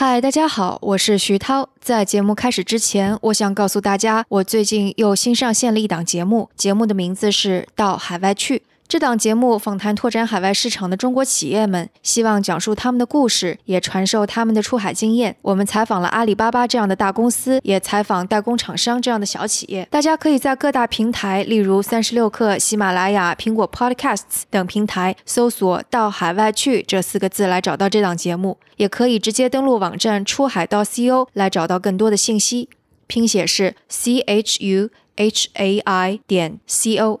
嗨，大家好，我是徐涛。在节目开始之前，我想告诉大家，我最近又新上线了一档节目，节目的名字是《到海外去》。这档节目访谈拓展海外市场的中国企业们，希望讲述他们的故事，也传授他们的出海经验。我们采访了阿里巴巴这样的大公司，也采访代工厂商这样的小企业。大家可以在各大平台，例如三十六氪、喜马拉雅、苹果 Podcasts 等平台搜索“到海外去”这四个字来找到这档节目，也可以直接登录网站出海到 co 来找到更多的信息。拼写是 c h u h a i 点 c o。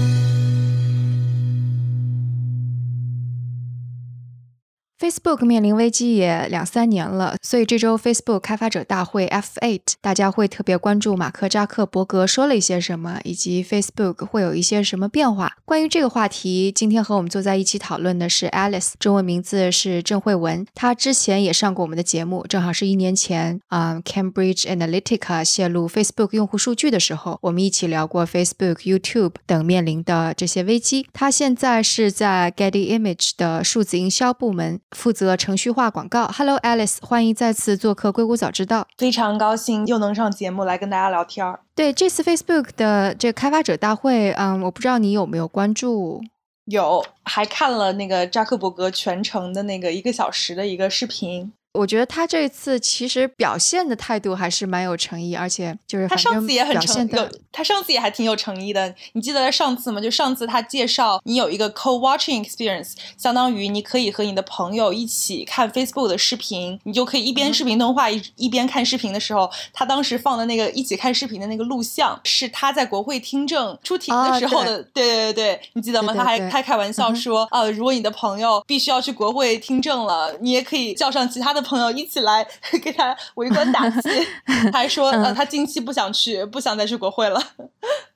Facebook 面临危机也两三年了，所以这周 Facebook 开发者大会 F8，大家会特别关注马克扎克伯格说了一些什么，以及 Facebook 会有一些什么变化。关于这个话题，今天和我们坐在一起讨论的是 Alice，中文名字是郑慧文，她之前也上过我们的节目，正好是一年前啊，Cambridge Analytica 泄露 Facebook 用户数据的时候，我们一起聊过 Facebook、YouTube 等面临的这些危机。她现在是在 Getty Image 的数字营销部门。负责程序化广告。Hello Alice，欢迎再次做客《硅谷早知道》。非常高兴又能上节目来跟大家聊天儿。对这次 Facebook 的这个开发者大会，嗯，我不知道你有没有关注？有，还看了那个扎克伯格全程的那个一个小时的一个视频。我觉得他这次其实表现的态度还是蛮有诚意，而且就是他上次也很诚有，他上次也还挺有诚意的。你记得上次吗？就上次他介绍你有一个 co-watching experience，相当于你可以和你的朋友一起看 Facebook 的视频，你就可以一边视频通话一一边看视频的时候，他当时放的那个一起看视频的那个录像是他在国会听证出庭的时候的。对对对对，你记得吗？他还他开玩笑说，呃，如果你的朋友必须要去国会听证了，你也可以叫上其他的。朋友一起来 给他围观打气，还说呃他近期不想去，不想再去国会了。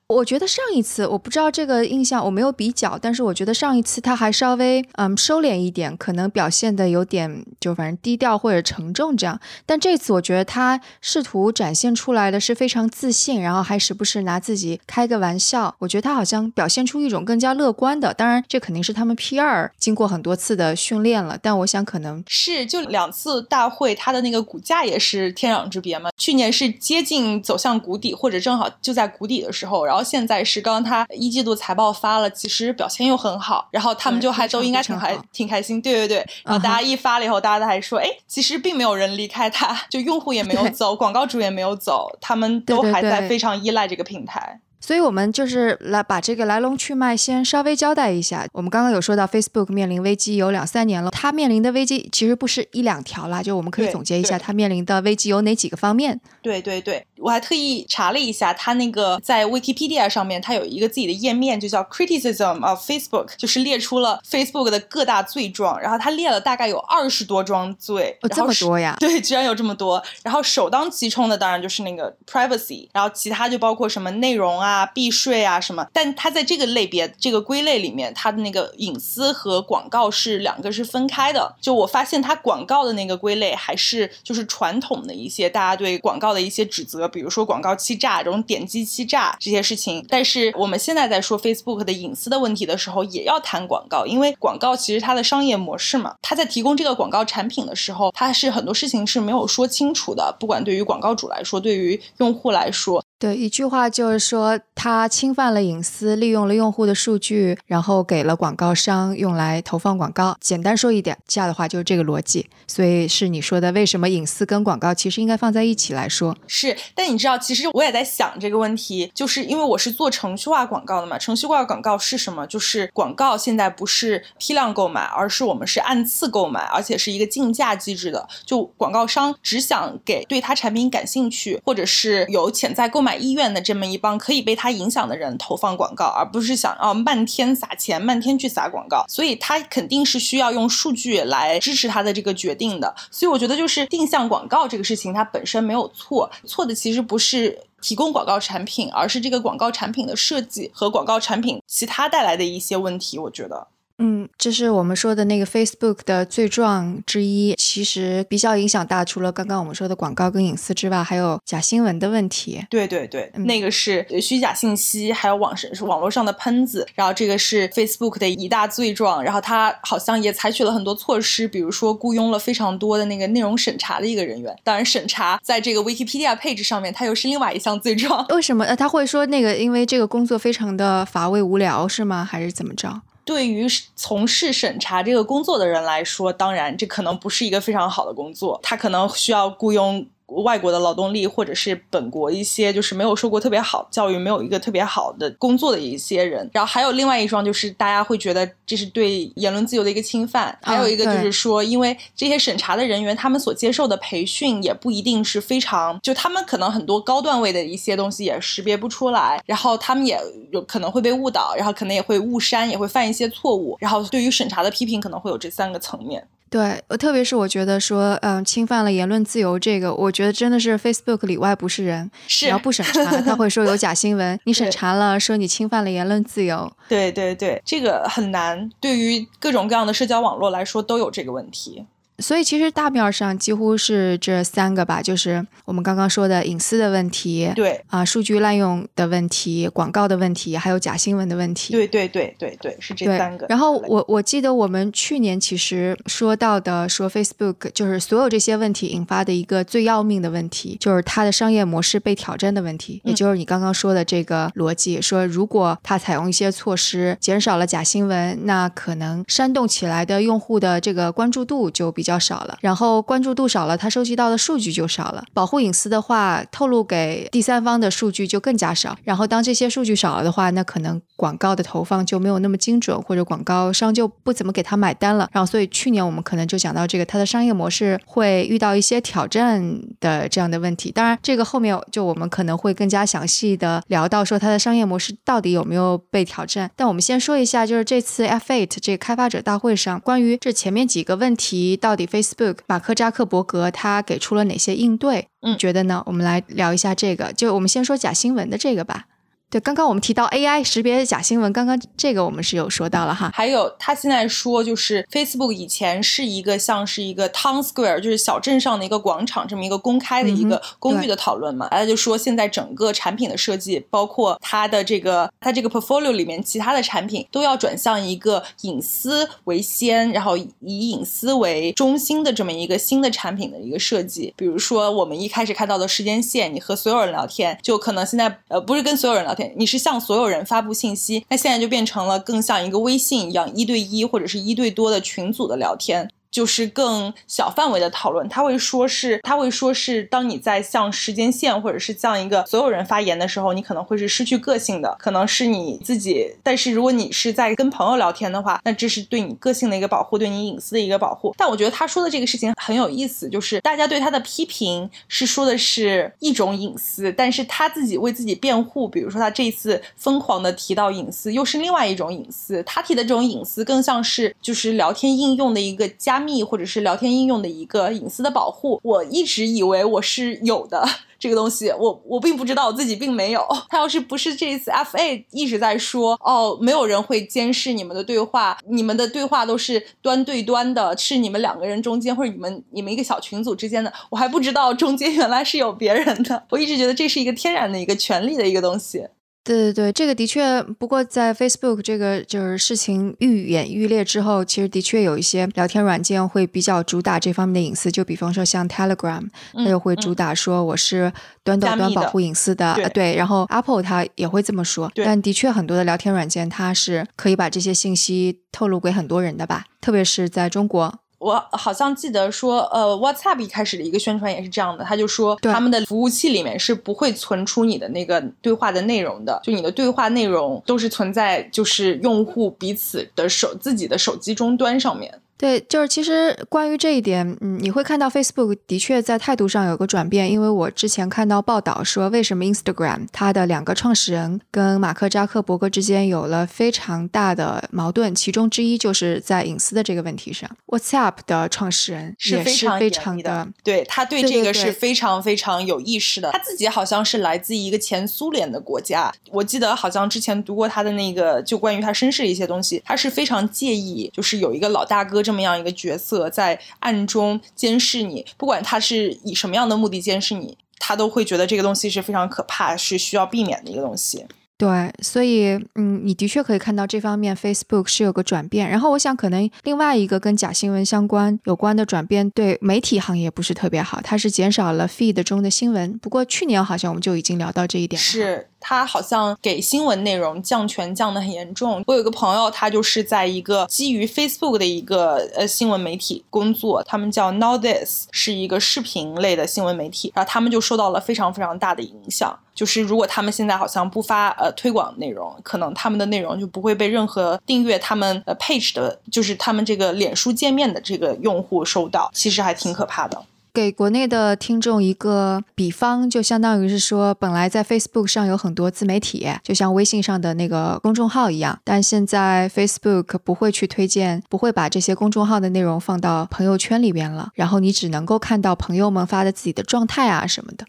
我觉得上一次我不知道这个印象我没有比较，但是我觉得上一次他还稍微嗯收敛一点，可能表现的有点就反正低调或者沉重这样。但这次我觉得他试图展现出来的是非常自信，然后还时不时拿自己开个玩笑。我觉得他好像表现出一种更加乐观的。当然这肯定是他们 P 二经过很多次的训练了，但我想可能是就两次大会他的那个股价也是天壤之别嘛。去年是接近走向谷底，或者正好就在谷底的时候，然后。然后现在是刚刚他一季度财报发了，其实表现又很好，然后他们就还都应该挺还挺开心，对对对。然后大家一发了以后，大家都还说，哎，其实并没有人离开他，就用户也没有走，广告主也没有走，他们都还在非常依赖这个平台。所以，我们就是来把这个来龙去脉先稍微交代一下。我们刚刚有说到，Facebook 面临危机有两三年了，它面临的危机其实不是一两条啦，就我们可以总结一下，它面临的危机有哪几个方面？对对对，我还特意查了一下，它那个在 Wikipedia 上面，它有一个自己的页面，就叫 Criticism of Facebook，就是列出了 Facebook 的各大罪状，然后它列了大概有二十多桩罪，这么多呀？对，居然有这么多。然后首当其冲的当然就是那个 Privacy，然后其他就包括什么内容啊。啊，避税啊什么？但它在这个类别、这个归类里面，它的那个隐私和广告是两个是分开的。就我发现，它广告的那个归类还是就是传统的一些大家对广告的一些指责，比如说广告欺诈、这种点击欺诈这些事情。但是我们现在在说 Facebook 的隐私的问题的时候，也要谈广告，因为广告其实它的商业模式嘛，它在提供这个广告产品的时候，它是很多事情是没有说清楚的，不管对于广告主来说，对于用户来说。对，一句话就是说，他侵犯了隐私，利用了用户的数据，然后给了广告商用来投放广告。简单说一点，这样的话就是这个逻辑。所以是你说的，为什么隐私跟广告其实应该放在一起来说？是，但你知道，其实我也在想这个问题，就是因为我是做程序化广告的嘛。程序化广告是什么？就是广告现在不是批量购买，而是我们是按次购买，而且是一个竞价机制的。就广告商只想给对他产品感兴趣，或者是有潜在购。买买医院的这么一帮可以被他影响的人投放广告，而不是想要漫天撒钱、漫天去撒广告，所以他肯定是需要用数据来支持他的这个决定的。所以我觉得，就是定向广告这个事情，它本身没有错，错的其实不是提供广告产品，而是这个广告产品的设计和广告产品其他带来的一些问题。我觉得。嗯，这是我们说的那个 Facebook 的罪状之一。其实比较影响大，除了刚刚我们说的广告跟隐私之外，还有假新闻的问题。对对对，那个是虚假信息，还有网上网络上的喷子。然后这个是 Facebook 的一大罪状。然后他好像也采取了很多措施，比如说雇佣了非常多的那个内容审查的一个人员。当然，审查在这个 Wikipedia 配置上面，它又是另外一项罪状。为什么？呃，他会说那个，因为这个工作非常的乏味无聊，是吗？还是怎么着？对于从事审查这个工作的人来说，当然这可能不是一个非常好的工作，他可能需要雇佣。外国的劳动力，或者是本国一些就是没有受过特别好教育、没有一个特别好的工作的一些人，然后还有另外一桩，就是大家会觉得这是对言论自由的一个侵犯。还有一个就是说，因为这些审查的人员，他们所接受的培训也不一定是非常，就他们可能很多高段位的一些东西也识别不出来，然后他们也有可能会被误导，然后可能也会误删，也会犯一些错误。然后对于审查的批评，可能会有这三个层面。对，特别是我觉得说，嗯，侵犯了言论自由这个，我觉得真的是 Facebook 里外不是人。是，你要不审查，他会说有假新闻；你审查了，说你侵犯了言论自由。对对对，这个很难，对于各种各样的社交网络来说都有这个问题。所以其实大面上几乎是这三个吧，就是我们刚刚说的隐私的问题，对啊，数据滥用的问题，广告的问题，还有假新闻的问题。对对对对对，是这三个。然后我我记得我们去年其实说到的，说 Facebook 就是所有这些问题引发的一个最要命的问题，就是它的商业模式被挑战的问题，也就是你刚刚说的这个逻辑，说如果它采用一些措施减少了假新闻，那可能煽动起来的用户的这个关注度就比。比较少了，然后关注度少了，他收集到的数据就少了。保护隐私的话，透露给第三方的数据就更加少。然后当这些数据少了的话，那可能广告的投放就没有那么精准，或者广告商就不怎么给他买单了。然后所以去年我们可能就讲到这个，它的商业模式会遇到一些挑战的这样的问题。当然，这个后面就我们可能会更加详细的聊到说它的商业模式到底有没有被挑战。但我们先说一下，就是这次 F8 这个开发者大会上，关于这前面几个问题到。底 Facebook 马克扎克伯格他给出了哪些应对？嗯，觉得呢？我们来聊一下这个。就我们先说假新闻的这个吧。对，刚刚我们提到 AI 识别假新闻，刚刚这个我们是有说到了哈。还有他现在说，就是 Facebook 以前是一个像是一个 Town Square，就是小镇上的一个广场，这么一个公开的一个公寓的讨论嘛。他就说，现在整个产品的设计，包括它的这个它这个 portfolio 里面其他的产品，都要转向一个隐私为先，然后以隐私为中心的这么一个新的产品的一个设计。比如说，我们一开始看到的时间线，你和所有人聊天，就可能现在呃不是跟所有人聊。你是向所有人发布信息，那现在就变成了更像一个微信一样，一对一或者是一对多的群组的聊天。就是更小范围的讨论，他会说是，他会说是，当你在向时间线或者是向一个所有人发言的时候，你可能会是失去个性的，可能是你自己。但是如果你是在跟朋友聊天的话，那这是对你个性的一个保护，对你隐私的一个保护。但我觉得他说的这个事情很有意思，就是大家对他的批评是说的是一种隐私，但是他自己为自己辩护，比如说他这一次疯狂的提到隐私，又是另外一种隐私。他提的这种隐私更像是就是聊天应用的一个加。加密或者是聊天应用的一个隐私的保护，我一直以为我是有的这个东西，我我并不知道我自己并没有。他要是不是这一次 F A 一直在说哦，没有人会监视你们的对话，你们的对话都是端对端的，是你们两个人中间或者你们你们一个小群组之间的，我还不知道中间原来是有别人的。我一直觉得这是一个天然的一个权利的一个东西。对对对，这个的确。不过在 Facebook 这个就是事情愈演愈烈之后，其实的确有一些聊天软件会比较主打这方面的隐私。就比方说像 Telegram，它就会主打说我是端到端保护隐私的。对，然后 Apple 它也会这么说。但的确很多的聊天软件它是可以把这些信息透露给很多人的吧，特别是在中国。我好像记得说，呃，WhatsApp 一开始的一个宣传也是这样的，他就说他们的服务器里面是不会存出你的那个对话的内容的，就你的对话内容都是存在就是用户彼此的手自己的手机终端上面。对，就是其实关于这一点，嗯，你会看到 Facebook 的确在态度上有个转变，因为我之前看到报道说，为什么 Instagram 它的两个创始人跟马克扎克伯格之间有了非常大的矛盾，其中之一就是在隐私的这个问题上。WhatsApp 的创始人是非常非常的，对他对这个是非常非常有意识的。他自己好像是来自一个前苏联的国家，我记得好像之前读过他的那个就关于他身世的一些东西，他是非常介意，就是有一个老大哥。这么样一个角色在暗中监视你，不管他是以什么样的目的监视你，他都会觉得这个东西是非常可怕，是需要避免的一个东西。对，所以嗯，你的确可以看到这方面 Facebook 是有个转变。然后我想，可能另外一个跟假新闻相关有关的转变，对媒体行业不是特别好，它是减少了 feed 中的新闻。不过去年好像我们就已经聊到这一点。是。他好像给新闻内容降权降得很严重。我有个朋友，他就是在一个基于 Facebook 的一个呃新闻媒体工作，他们叫 Now This，是一个视频类的新闻媒体。然后他们就受到了非常非常大的影响。就是如果他们现在好像不发呃推广内容，可能他们的内容就不会被任何订阅他们呃 page 的，就是他们这个脸书界面的这个用户收到。其实还挺可怕的。给国内的听众一个比方，就相当于是说，本来在 Facebook 上有很多自媒体，就像微信上的那个公众号一样，但现在 Facebook 不会去推荐，不会把这些公众号的内容放到朋友圈里边了，然后你只能够看到朋友们发的自己的状态啊什么的，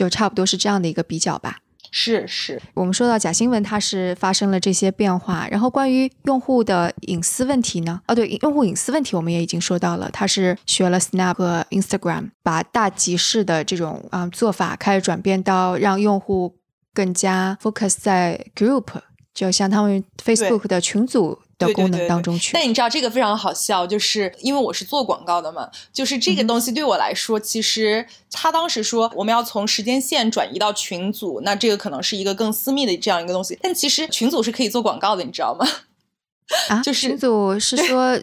就差不多是这样的一个比较吧。是是，我们说到假新闻，它是发生了这些变化。然后关于用户的隐私问题呢？哦，对，用户隐私问题我们也已经说到了，它是学了 Snap 和 Instagram，把大集市的这种啊做法开始转变到让用户更加 focus 在 group，就像他们 Facebook 的群组。的功能当中去，那你知道这个非常好笑，就是因为我是做广告的嘛，就是这个东西对我来说，其实他当时说我们要从时间线转移到群组，那这个可能是一个更私密的这样一个东西，但其实群组是可以做广告的，你知道吗？啊，就是群组是说，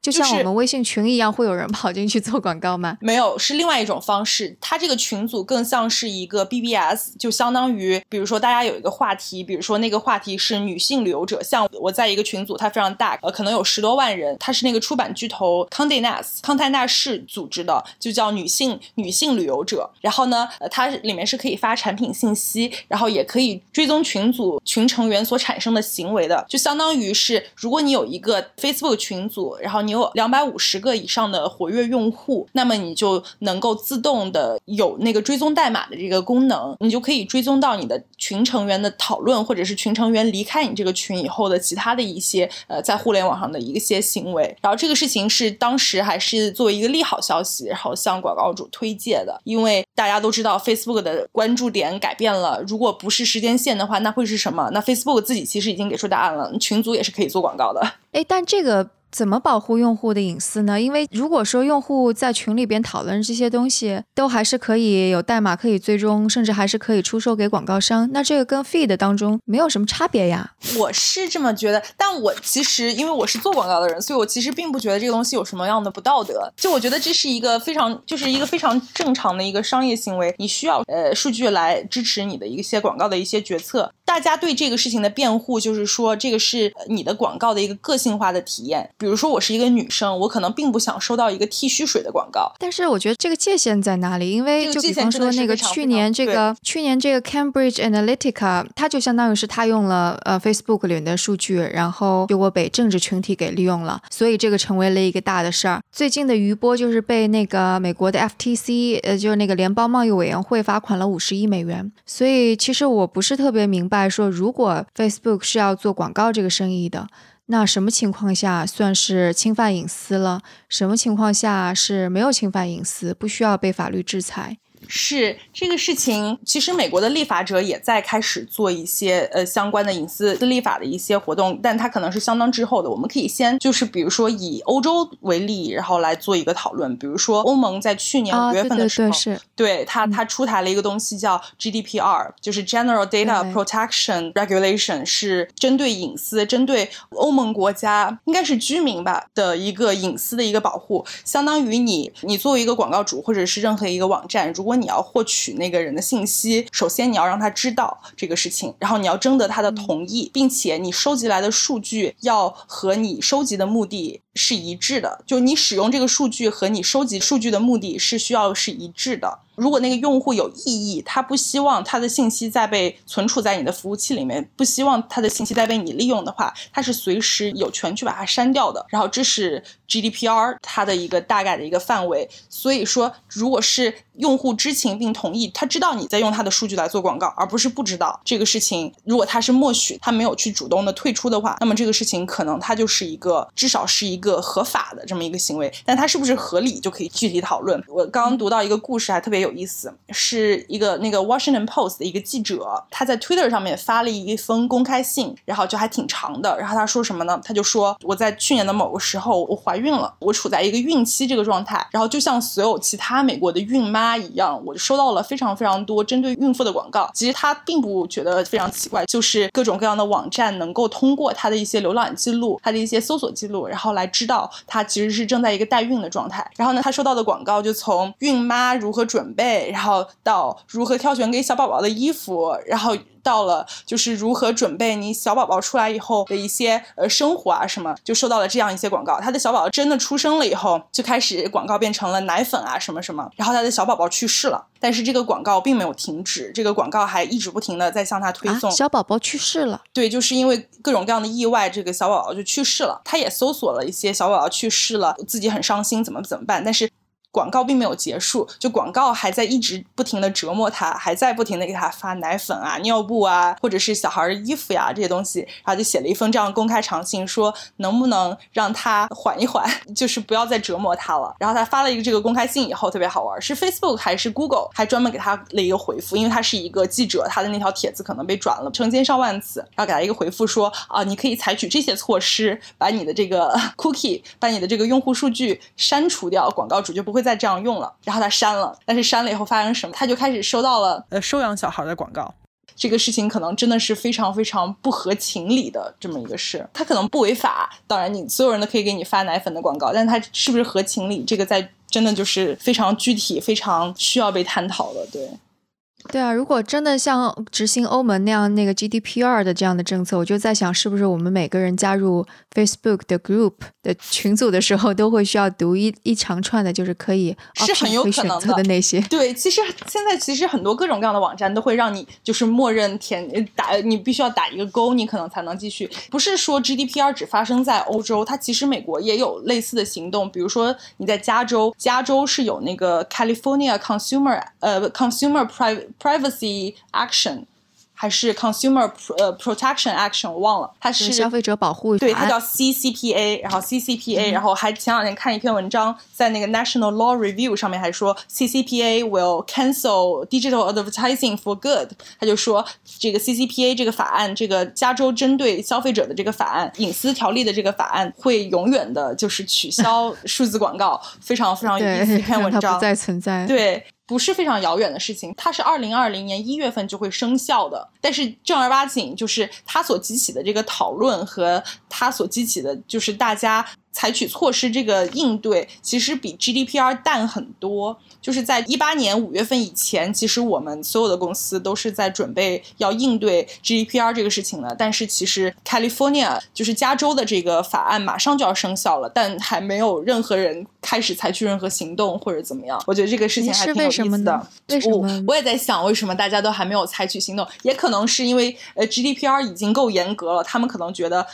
就像我们微信群一样，会有人跑进去做广告吗？没有，是另外一种方式。它这个群组更像是一个 BBS，就相当于，比如说大家有一个话题，比如说那个话题是女性旅游者，像我在一个群组，它非常大，呃，可能有十多万人，它是那个出版巨头康迪纳斯康泰纳仕组织的，就叫女性女性旅游者。然后呢，呃，它里面是可以发产品信息，然后也可以追踪群组群成员所产生的行为的，就相当于是。如果你有一个 Facebook 群组，然后你有两百五十个以上的活跃用户，那么你就能够自动的有那个追踪代码的这个功能，你就可以追踪到你的群成员的讨论，或者是群成员离开你这个群以后的其他的一些呃在互联网上的一些行为。然后这个事情是当时还是作为一个利好消息，然后向广告主推荐的，因为大家都知道 Facebook 的关注点改变了，如果不是时间线的话，那会是什么？那 Facebook 自己其实已经给出答案了，群组也是可以做广。搞的，哎，但这个。怎么保护用户的隐私呢？因为如果说用户在群里边讨论这些东西，都还是可以有代码可以追踪，甚至还是可以出售给广告商，那这个跟 feed 当中没有什么差别呀？我是这么觉得，但我其实因为我是做广告的人，所以我其实并不觉得这个东西有什么样的不道德。就我觉得这是一个非常就是一个非常正常的一个商业行为，你需要呃数据来支持你的一些广告的一些决策。大家对这个事情的辩护就是说，这个是你的广告的一个个性化的体验。比如说，我是一个女生，我可能并不想收到一个剃须水的广告。但是，我觉得这个界限在哪里？因为就比方说那个去年这个去年这个 Cambridge Analytica，它就相当于是它用了呃 Facebook 里面的数据，然后就我被政治群体给利用了，所以这个成为了一个大的事儿。最近的余波就是被那个美国的 FTC，呃，就是那个联邦贸易委员会罚款了五十亿美元。所以，其实我不是特别明白说，如果 Facebook 是要做广告这个生意的。那什么情况下算是侵犯隐私了？什么情况下是没有侵犯隐私，不需要被法律制裁？是这个事情，其实美国的立法者也在开始做一些呃相关的隐私立法的一些活动，但它可能是相当滞后的。我们可以先就是比如说以欧洲为例，然后来做一个讨论。比如说欧盟在去年五月份的时候，对它它出台了一个东西叫 GDPR，就是 General Data Protection Regulation，是针对隐私、针对欧盟国家应该是居民吧的一个隐私的一个保护。相当于你你作为一个广告主或者是任何一个网站，如果你要获取那个人的信息，首先你要让他知道这个事情，然后你要征得他的同意，并且你收集来的数据要和你收集的目的是一致的，就你使用这个数据和你收集数据的目的是需要是一致的。如果那个用户有异议，他不希望他的信息再被存储在你的服务器里面，不希望他的信息再被你利用的话，他是随时有权去把它删掉的。然后这是 GDPR 它的一个大概的一个范围。所以说，如果是用户知情并同意，他知道你在用他的数据来做广告，而不是不知道这个事情。如果他是默许，他没有去主动的退出的话，那么这个事情可能他就是一个至少是一个合法的这么一个行为。但它是不是合理，就可以具体讨论。我刚刚读到一个故事，还特别。有意思，是一个那个 Washington Post 的一个记者，他在 Twitter 上面发了一封公开信，然后就还挺长的。然后他说什么呢？他就说我在去年的某个时候我怀孕了，我处在一个孕期这个状态，然后就像所有其他美国的孕妈一样，我就收到了非常非常多针对孕妇的广告。其实他并不觉得非常奇怪，就是各种各样的网站能够通过他的一些浏览记录、他的一些搜索记录，然后来知道她其实是正在一个代孕的状态。然后呢，她收到的广告就从孕妈如何准。备，然后到如何挑选给小宝宝的衣服，然后到了就是如何准备你小宝宝出来以后的一些呃生活啊什么，就收到了这样一些广告。他的小宝宝真的出生了以后，就开始广告变成了奶粉啊什么什么，然后他的小宝宝去世了，但是这个广告并没有停止，这个广告还一直不停的在向他推送。小宝宝去世了，对，就是因为各种各样的意外，这个小宝宝就去世了。他也搜索了一些小宝宝去世了，自己很伤心，怎么怎么办？但是。广告并没有结束，就广告还在一直不停的折磨他，还在不停的给他发奶粉啊、尿布啊，或者是小孩的衣服呀这些东西，然后就写了一封这样公开长信，说能不能让他缓一缓，就是不要再折磨他了。然后他发了一个这个公开信以后，特别好玩，是 Facebook 还是 Google 还专门给他了一个回复，因为他是一个记者，他的那条帖子可能被转了成千上万次，然后给他一个回复说啊，你可以采取这些措施，把你的这个 cookie，把你的这个用户数据删除掉，广告主就不会。再这样用了，然后他删了，但是删了以后发生什么？他就开始收到了呃收养小孩的广告。这个事情可能真的是非常非常不合情理的这么一个事。他可能不违法，当然你所有人都可以给你发奶粉的广告，但他是不是合情理？这个在真的就是非常具体、非常需要被探讨的。对。对啊，如果真的像执行欧盟那样那个 GDPR 的这样的政策，我就在想，是不是我们每个人加入 Facebook 的 group 的群组的时候，都会需要读一一长串的，就是可以是很有可能的那些。对，其实现在其实很多各种各样的网站都会让你就是默认填打，你必须要打一个勾，你可能才能继续。不是说 GDPR 只发生在欧洲，它其实美国也有类似的行动。比如说你在加州，加州是有那个 California Consumer 呃 Consumer Privacy Action 还是 Consumer 呃 Protection Action 我忘了，它是消费者保护对，它叫 CCPA，然后 CCPA，然后还前两天看一篇文章，在那个 National Law Review 上面还说 CCPA will cancel digital advertising for good，他就说这个 CCPA 这个法案，这个加州针对消费者的这个法案，隐私条例的这个法案会永远的就是取消 数字广告，非常非常有意思一篇文章，不再存在，对。不是非常遥远的事情，它是二零二零年一月份就会生效的。但是正儿八经，就是它所激起的这个讨论和它所激起的，就是大家。采取措施，这个应对其实比 GDPR 淡很多。就是在一八年五月份以前，其实我们所有的公司都是在准备要应对 GDPR 这个事情的。但是其实 California 就是加州的这个法案马上就要生效了，但还没有任何人开始采取任何行动或者怎么样。我觉得这个事情还挺有意思的。为什么？我也在想，为什么大家都还没有采取行动？也可能是因为呃 GDPR 已经够严格了，他们可能觉得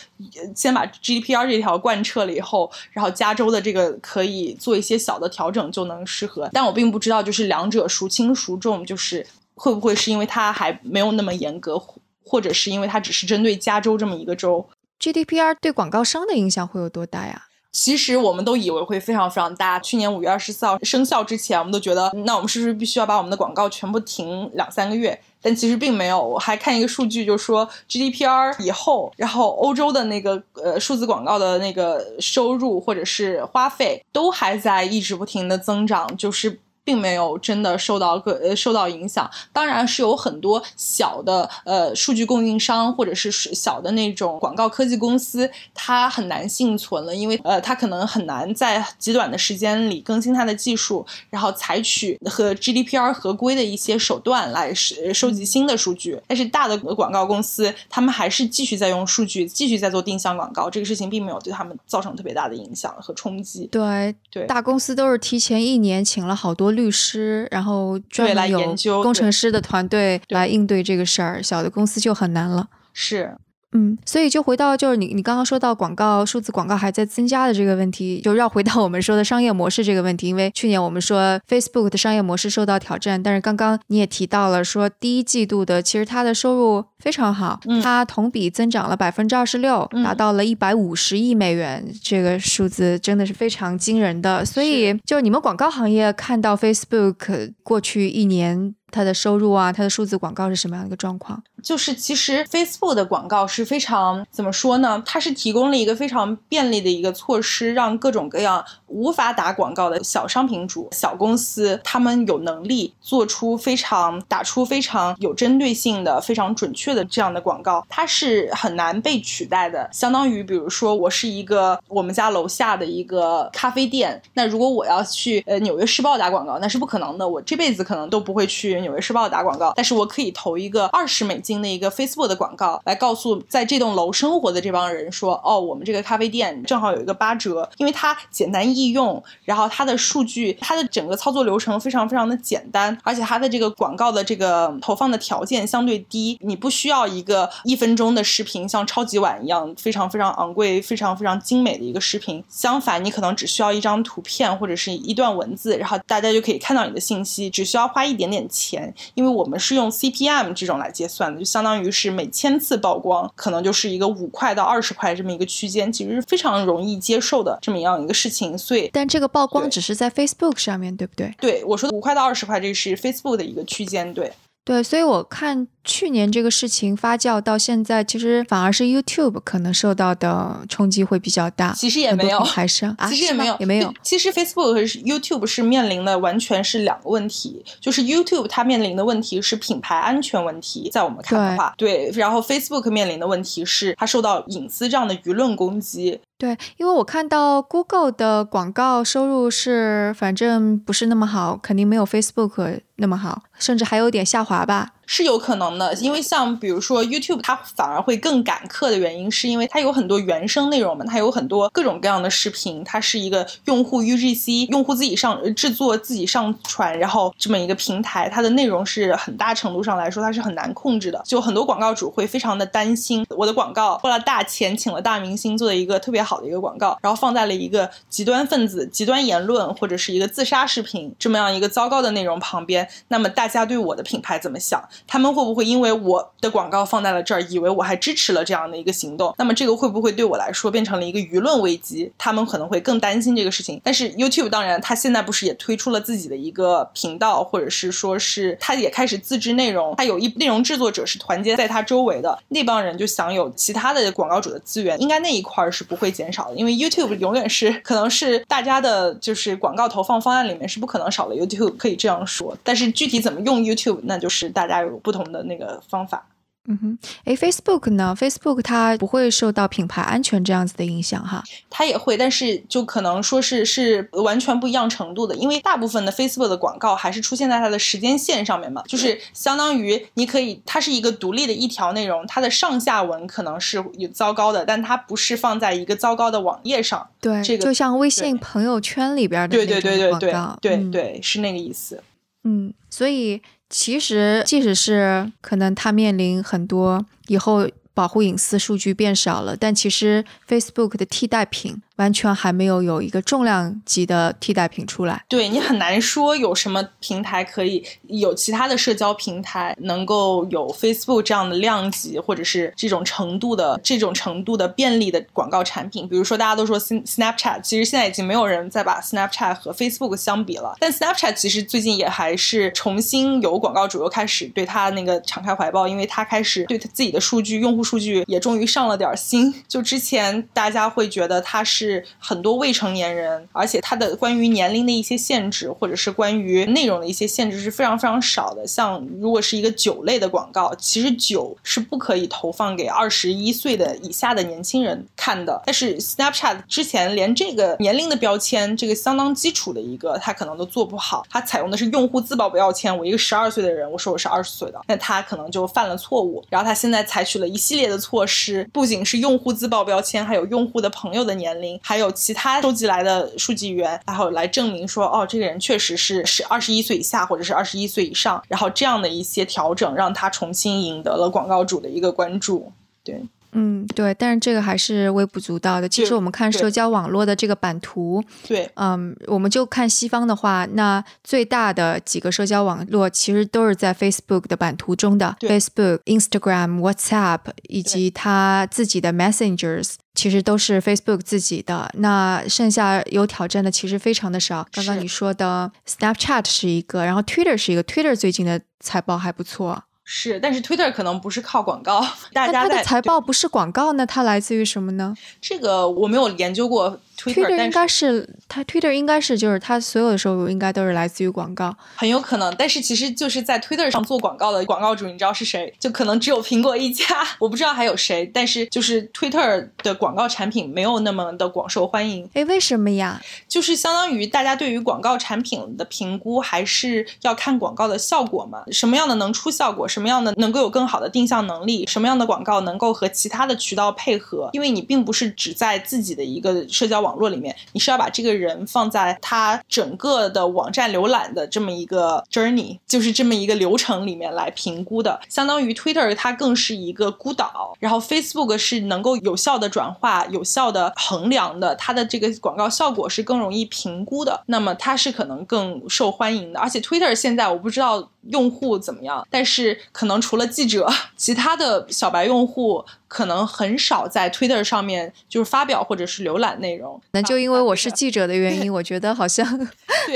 先把 GDPR 这条贯彻了以后。后，然后加州的这个可以做一些小的调整就能适合，但我并不知道就是两者孰轻孰重，就是会不会是因为它还没有那么严格，或者是因为它只是针对加州这么一个州？GDPR 对广告商的影响会有多大呀？其实我们都以为会非常非常大。去年五月二十四号生效之前，我们都觉得那我们是不是必须要把我们的广告全部停两三个月？但其实并没有，我还看一个数据，就说 GDPR 以后，然后欧洲的那个呃数字广告的那个收入或者是花费都还在一直不停的增长，就是。并没有真的受到个呃受到影响。当然是有很多小的呃数据供应商或者是小的那种广告科技公司，它很难幸存了，因为呃它可能很难在极短的时间里更新它的技术，然后采取和 GDPR 合规的一些手段来收收集新的数据。但是大的广告公司，他们还是继续在用数据，继续在做定向广告，这个事情并没有对他们造成特别大的影响和冲击。对对，大公司都是提前一年请了好多律师，然后专门有工程师的团队来应对这个事儿，小的公司就很难了。是。嗯，所以就回到就是你你刚刚说到广告数字广告还在增加的这个问题，就绕回到我们说的商业模式这个问题。因为去年我们说 Facebook 的商业模式受到挑战，但是刚刚你也提到了说第一季度的其实它的收入非常好，它同比增长了百分之二十六，达到了一百五十亿美元，这个数字真的是非常惊人的。所以就你们广告行业看到 Facebook 过去一年。它的收入啊，它的数字广告是什么样的一个状况？就是其实 Facebook 的广告是非常怎么说呢？它是提供了一个非常便利的一个措施，让各种各样无法打广告的小商品主、小公司，他们有能力做出非常打出非常有针对性的、非常准确的这样的广告。它是很难被取代的。相当于比如说，我是一个我们家楼下的一个咖啡店，那如果我要去呃纽约时报打广告，那是不可能的。我这辈子可能都不会去。纽约时报打广告，但是我可以投一个二十美金的一个 Facebook 的广告，来告诉在这栋楼生活的这帮人说，哦，我们这个咖啡店正好有一个八折，因为它简单易用，然后它的数据，它的整个操作流程非常非常的简单，而且它的这个广告的这个投放的条件相对低，你不需要一个一分钟的视频，像超级碗一样非常非常昂贵、非常非常精美的一个视频，相反，你可能只需要一张图片或者是一段文字，然后大家就可以看到你的信息，只需要花一点点钱。钱，因为我们是用 CPM 这种来结算的，就相当于是每千次曝光可能就是一个五块到二十块这么一个区间，其实是非常容易接受的这么样一个事情。所以，但这个曝光只是在 Facebook 上面对不对？对，我说的五块到二十块，这个是 Facebook 的一个区间，对。对，所以我看去年这个事情发酵到现在，其实反而是 YouTube 可能受到的冲击会比较大。其实也没有，还是 啊其实也没有，也没有。其实 Facebook 和 YouTube 是面临的完全是两个问题，就是 YouTube 它面临的问题是品牌安全问题，在我们看的话，对。然后 Facebook 面临的问题是它受到隐私这样的舆论攻击。对，因为我看到 Google 的广告收入是反正不是那么好，肯定没有 Facebook 那么好，甚至还有点下滑吧。是有可能的，因为像比如说 YouTube，它反而会更赶客的原因，是因为它有很多原生内容嘛，它有很多各种各样的视频，它是一个用户 UGC，用户自己上制作、自己上传，然后这么一个平台，它的内容是很大程度上来说它是很难控制的，就很多广告主会非常的担心，我的广告花了大钱请了大明星做的一个特别好的一个广告，然后放在了一个极端分子、极端言论或者是一个自杀视频这么样一个糟糕的内容旁边，那么大家对我的品牌怎么想？他们会不会因为我的广告放在了这儿，以为我还支持了这样的一个行动？那么这个会不会对我来说变成了一个舆论危机？他们可能会更担心这个事情。但是 YouTube 当然，它现在不是也推出了自己的一个频道，或者是说是它也开始自制内容，它有一内容制作者是团结在它周围的那帮人就享有其他的广告主的资源，应该那一块儿是不会减少的，因为 YouTube 永远是可能是大家的就是广告投放方案里面是不可能少了 YouTube，可以这样说。但是具体怎么用 YouTube，那就是大家有不同。的那个方法，嗯哼，哎，Facebook 呢？Facebook 它不会受到品牌安全这样子的影响哈？它也会，但是就可能说是是完全不一样程度的，因为大部分的 Facebook 的广告还是出现在它的时间线上面嘛，就是相当于你可以，它是一个独立的一条内容，它的上下文可能是有糟糕的，但它不是放在一个糟糕的网页上。对，这个就像微信朋友圈里边的对对对对对对对，是那个意思。嗯，所以。其实，即使是可能他面临很多以后保护隐私数据变少了，但其实 Facebook 的替代品。完全还没有有一个重量级的替代品出来。对你很难说有什么平台可以有其他的社交平台能够有 Facebook 这样的量级或者是这种程度的这种程度的便利的广告产品。比如说大家都说 Snapchat，其实现在已经没有人再把 Snapchat 和 Facebook 相比了。但 Snapchat 其实最近也还是重新有广告主又开始对它那个敞开怀抱，因为它开始对它自己的数据、用户数据也终于上了点心。就之前大家会觉得它是。是很多未成年人，而且它的关于年龄的一些限制，或者是关于内容的一些限制是非常非常少的。像如果是一个酒类的广告，其实酒是不可以投放给二十一岁的以下的年轻人看的。但是 Snapchat 之前连这个年龄的标签，这个相当基础的一个，它可能都做不好。它采用的是用户自保标签，我一个十二岁的人，我说我是二十岁的，那他可能就犯了错误。然后他现在采取了一系列的措施，不仅是用户自保标签，还有用户的朋友的年龄，还有其他收集来的数据源，然后来证明说，哦，这个人确实是是二十一岁以下或者是二十一岁以上。然后这样的一些调整，让他重新赢得了广告主的一个关注。对。嗯，对，但是这个还是微不足道的。其实我们看社交网络的这个版图，对，嗯，我们就看西方的话，那最大的几个社交网络其实都是在 Facebook 的版图中的，Facebook、Instagram、WhatsApp 以及它自己的 Messengers，其实都是 Facebook 自己的。那剩下有挑战的其实非常的少。刚刚你说的 Snapchat 是一个，然后 Twitter 是一个，Twitter 最近的财报还不错。是，但是 Twitter 可能不是靠广告，大家的财报不是广告，那它来自于什么呢？这个我没有研究过。Twitter 应该是它，Twitter 应该是就是它所有的收入应该都是来自于广告，很有可能。但是其实就是在 Twitter 上做广告的广告主，你知道是谁？就可能只有苹果一家，我不知道还有谁。但是就是 Twitter 的广告产品没有那么的广受欢迎。哎，为什么呀？就是相当于大家对于广告产品的评估还是要看广告的效果嘛？什么样的能出效果？什么样的能够有更好的定向能力？什么样的广告能够和其他的渠道配合？因为你并不是只在自己的一个社交网。网络里面，你是要把这个人放在他整个的网站浏览的这么一个 journey，就是这么一个流程里面来评估的。相当于 Twitter 它更是一个孤岛，然后 Facebook 是能够有效的转化、有效的衡量的，它的这个广告效果是更容易评估的。那么它是可能更受欢迎的。而且 Twitter 现在我不知道用户怎么样，但是可能除了记者，其他的小白用户。可能很少在 Twitter 上面就是发表或者是浏览内容。那就因为我是记者的原因，我觉得好像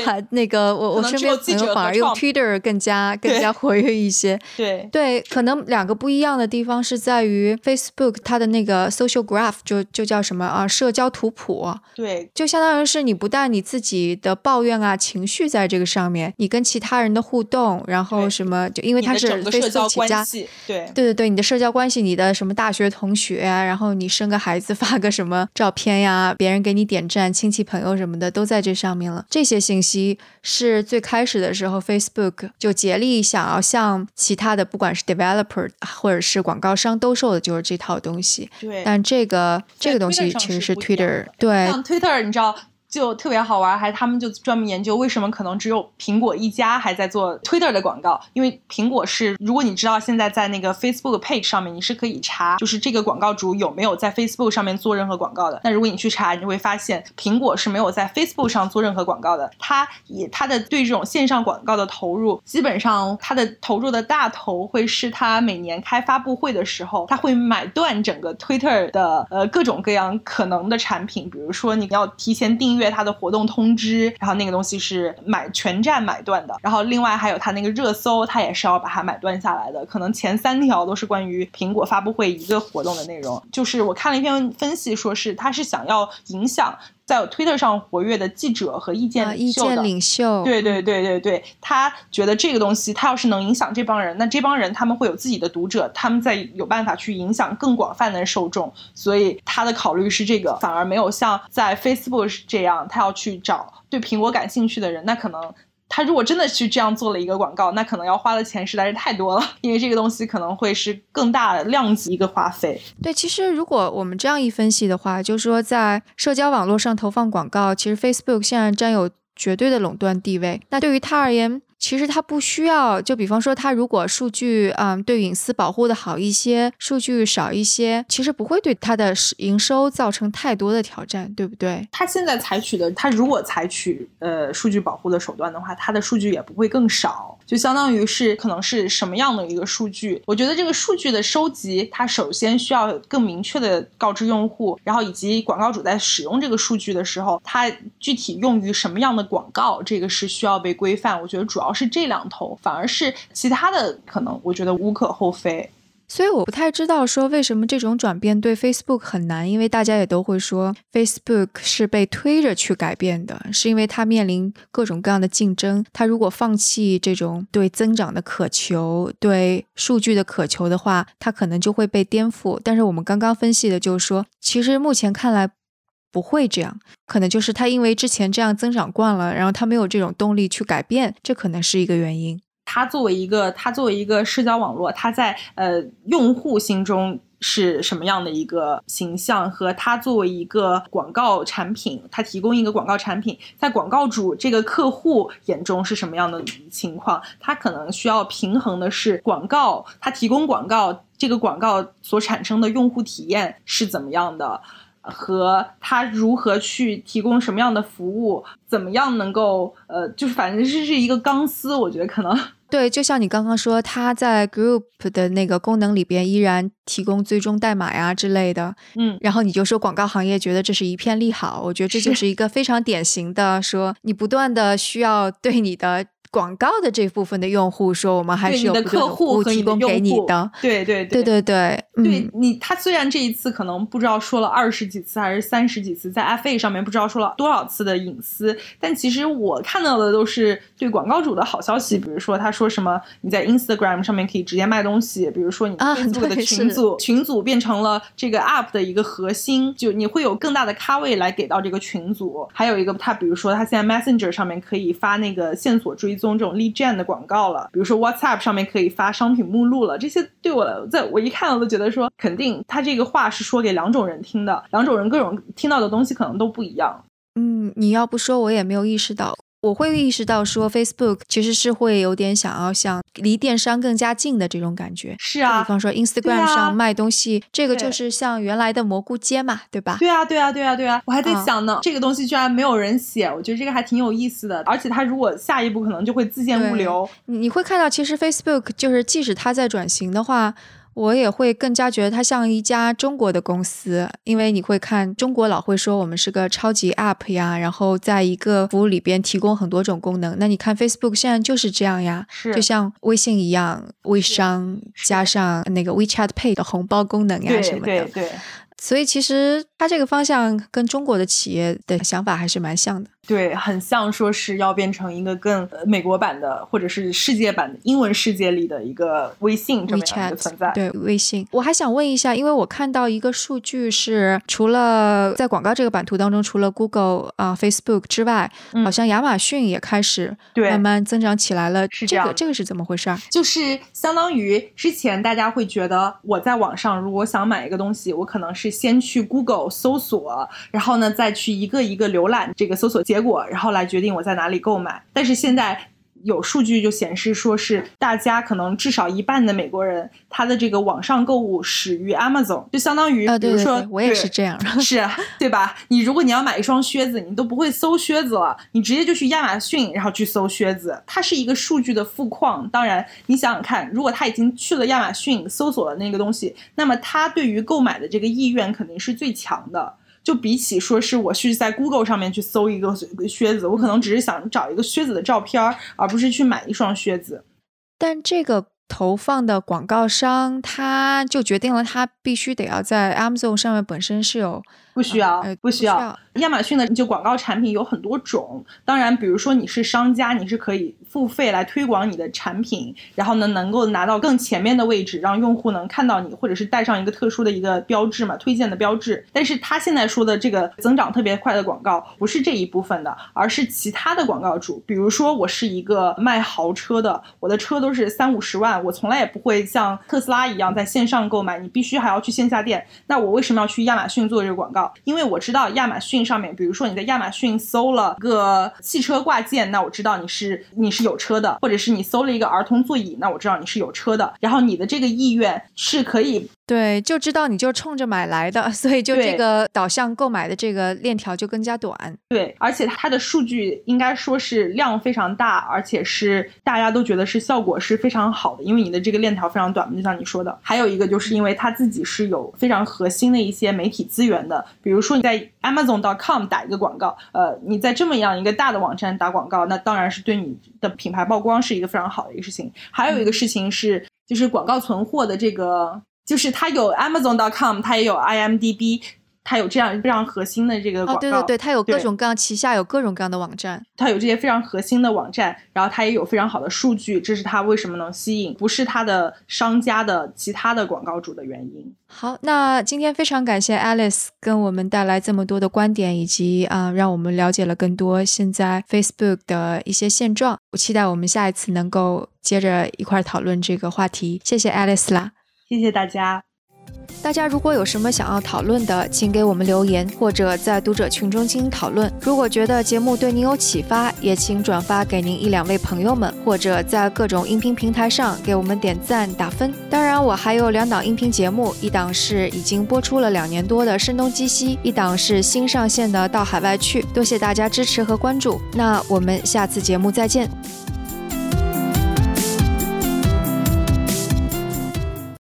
还那个我我身边朋友反而用 Twitter 更加 更加活跃一些。对对，可能两个不一样的地方是在于 Facebook 它的那个 Social Graph 就就叫什么啊社交图谱。对，就相当于是你不但你自己的抱怨啊情绪在这个上面，你跟其他人的互动，然后什么就因为它是 Facebook 起家，对对对对，你的社交关系，你的什么大学。同学呀，然后你生个孩子发个什么照片呀，别人给你点赞，亲戚朋友什么的都在这上面了。这些信息是最开始的时候，Facebook 就竭力想要向其他的，不管是 developer 或者是广告商兜售的，就是这套东西。对，但这个这个东西其实是 Twitter，对，Twitter 你知道。就特别好玩，还他们就专门研究为什么可能只有苹果一家还在做 Twitter 的广告，因为苹果是，如果你知道现在在那个 Facebook page 上面，你是可以查，就是这个广告主有没有在 Facebook 上面做任何广告的。那如果你去查，你会发现苹果是没有在 Facebook 上做任何广告的。它以它的对这种线上广告的投入，基本上它的投入的大头会是它每年开发布会的时候，它会买断整个 Twitter 的呃各种各样可能的产品，比如说你要提前订阅。它的活动通知，然后那个东西是买全站买断的，然后另外还有它那个热搜，它也是要把它买断下来的。可能前三条都是关于苹果发布会一个活动的内容。就是我看了一篇分析，说是他是想要影响。在 Twitter 上活跃的记者和意见意见领袖，对对对对对，他觉得这个东西，他要是能影响这帮人，那这帮人他们会有自己的读者，他们在有办法去影响更广泛的受众，所以他的考虑是这个，反而没有像在 Facebook 这样，他要去找对苹果感兴趣的人，那可能。他如果真的去这样做了一个广告，那可能要花的钱实在是太多了，因为这个东西可能会是更大的量级一个花费。对，其实如果我们这样一分析的话，就是说在社交网络上投放广告，其实 Facebook 现在占有绝对的垄断地位。那对于他而言，其实它不需要，就比方说，它如果数据嗯对隐私保护的好一些，数据少一些，其实不会对它的营收造成太多的挑战，对不对？它现在采取的，它如果采取呃数据保护的手段的话，它的数据也不会更少，就相当于是可能是什么样的一个数据？我觉得这个数据的收集，它首先需要更明确的告知用户，然后以及广告主在使用这个数据的时候，它具体用于什么样的广告，这个是需要被规范。我觉得主要。是这两头，反而是其他的可能，我觉得无可厚非。所以我不太知道说为什么这种转变对 Facebook 很难，因为大家也都会说 Facebook 是被推着去改变的，是因为它面临各种各样的竞争。它如果放弃这种对增长的渴求、对数据的渴求的话，它可能就会被颠覆。但是我们刚刚分析的就是说，其实目前看来不会这样，可能就是他因为之前这样增长惯了，然后他没有这种动力去改变，这可能是一个原因。他作为一个，他作为一个社交网络，他在呃用户心中是什么样的一个形象？和他作为一个广告产品，他提供一个广告产品，在广告主这个客户眼中是什么样的情况？他可能需要平衡的是广告，他提供广告，这个广告所产生的用户体验是怎么样的？和他如何去提供什么样的服务？怎么样能够呃，就是反正这是一个钢丝，我觉得可能。对，就像你刚刚说，它在 Group 的那个功能里边依然提供最终代码呀之类的，嗯，然后你就说广告行业觉得这是一片利好，我觉得这就是一个非常典型的说，你不断的需要对你的。广告的这部分的用户说，我们还是有客户提供给你的，对对对。对对对，对你他虽然这一次可能不知道说了二十几次还是三十几次，在 FA 上面不知道说了多少次的隐私，但其实我看到的都是对广告主的好消息，比如说他说什么你在 Instagram 上面可以直接卖东西，比如说你 Facebook 的群组群组变成了这个 App 的一个核心，就你会有更大的咖位来给到这个群组，还有一个他比如说他现在 Messenger 上面可以发那个线索追踪。这种 lead gen 的广告了，比如说 WhatsApp 上面可以发商品目录了，这些对我在我一看我都觉得说，肯定他这个话是说给两种人听的，两种人各种听到的东西可能都不一样。嗯，你要不说我也没有意识到。我会意识到说，Facebook 其实是会有点想要向离电商更加近的这种感觉。是啊，比方说 Instagram 上卖东西，这个就是像原来的蘑菇街嘛，对吧？对啊，对啊，对啊，对啊！我还在想呢，这个东西居然没有人写，我觉得这个还挺有意思的。而且它如果下一步可能就会自建物流，你会看到，其实 Facebook 就是即使它在转型的话。我也会更加觉得它像一家中国的公司，因为你会看中国老会说我们是个超级 App 呀，然后在一个服务里边提供很多种功能。那你看 Facebook 现在就是这样呀，就像微信一样，微商加上那个 WeChat Pay 的红包功能呀什么的。对对对。所以其实它这个方向跟中国的企业的想法还是蛮像的。对，很像说是要变成一个更美国版的，或者是世界版的英文世界里的一个微信这么样的存在。对，微信。我还想问一下，因为我看到一个数据是，除了在广告这个版图当中，除了 Google 啊、Facebook 之外，好像亚马逊也开始慢慢增长起来了。是这样。这个这个是怎么回事？就是相当于之前大家会觉得，我在网上如果想买一个东西，我可能是先去 Google 搜索，然后呢再去一个一个浏览这个搜索结果，然后来决定我在哪里购买。但是现在有数据就显示，说是大家可能至少一半的美国人，他的这个网上购物始于 Amazon，就相当于，比如说我也是这样，是对吧？你如果你要买一双靴子，你都不会搜靴子了，你直接就去亚马逊，然后去搜靴子。它是一个数据的富矿。当然，你想想看，如果他已经去了亚马逊搜索了那个东西，那么他对于购买的这个意愿肯定是最强的。就比起说是我去在 Google 上面去搜一个靴子，我可能只是想找一个靴子的照片，而不是去买一双靴子。但这个投放的广告商，他就决定了他必须得要在 Amazon 上面本身是有。不需要，不需要。亚马逊的就广告产品有很多种，当然，比如说你是商家，你是可以付费来推广你的产品，然后呢，能够拿到更前面的位置，让用户能看到你，或者是带上一个特殊的一个标志嘛，推荐的标志。但是他现在说的这个增长特别快的广告，不是这一部分的，而是其他的广告主。比如说，我是一个卖豪车的，我的车都是三五十万，我从来也不会像特斯拉一样在线上购买，你必须还要去线下店。那我为什么要去亚马逊做这个广告？因为我知道亚马逊上面，比如说你在亚马逊搜了个汽车挂件，那我知道你是你是有车的，或者是你搜了一个儿童座椅，那我知道你是有车的。然后你的这个意愿是可以。对，就知道你就冲着买来的，所以就这个导向购买的这个链条就更加短。对，而且它的数据应该说是量非常大，而且是大家都觉得是效果是非常好的，因为你的这个链条非常短嘛，就像你说的。还有一个就是因为它自己是有非常核心的一些媒体资源的，比如说你在 Amazon.com 打一个广告，呃，你在这么样一个大的网站打广告，那当然是对你的品牌曝光是一个非常好的一个事情。还有一个事情是。就是广告存货的这个，就是它有 Amazon.com，它也有 IMDB。它有这样非常核心的这个广告，对对对，它有各种各样旗下有各种各样的网站，它有这些非常核心的网站，然后它也有非常好的数据，这是它为什么能吸引不是它的商家的其他的广告主的原因。好，那今天非常感谢 Alice 跟我们带来这么多的观点，以及啊，让我们了解了更多现在 Facebook 的一些现状。我期待我们下一次能够接着一块讨论这个话题。谢谢 Alice 啦，谢谢大家。大家如果有什么想要讨论的，请给我们留言，或者在读者群中进行讨论。如果觉得节目对您有启发，也请转发给您一两位朋友们，或者在各种音频平台上给我们点赞打分。当然，我还有两档音频节目，一档是已经播出了两年多的《声东击西》，一档是新上线的《到海外去》。多谢大家支持和关注，那我们下次节目再见。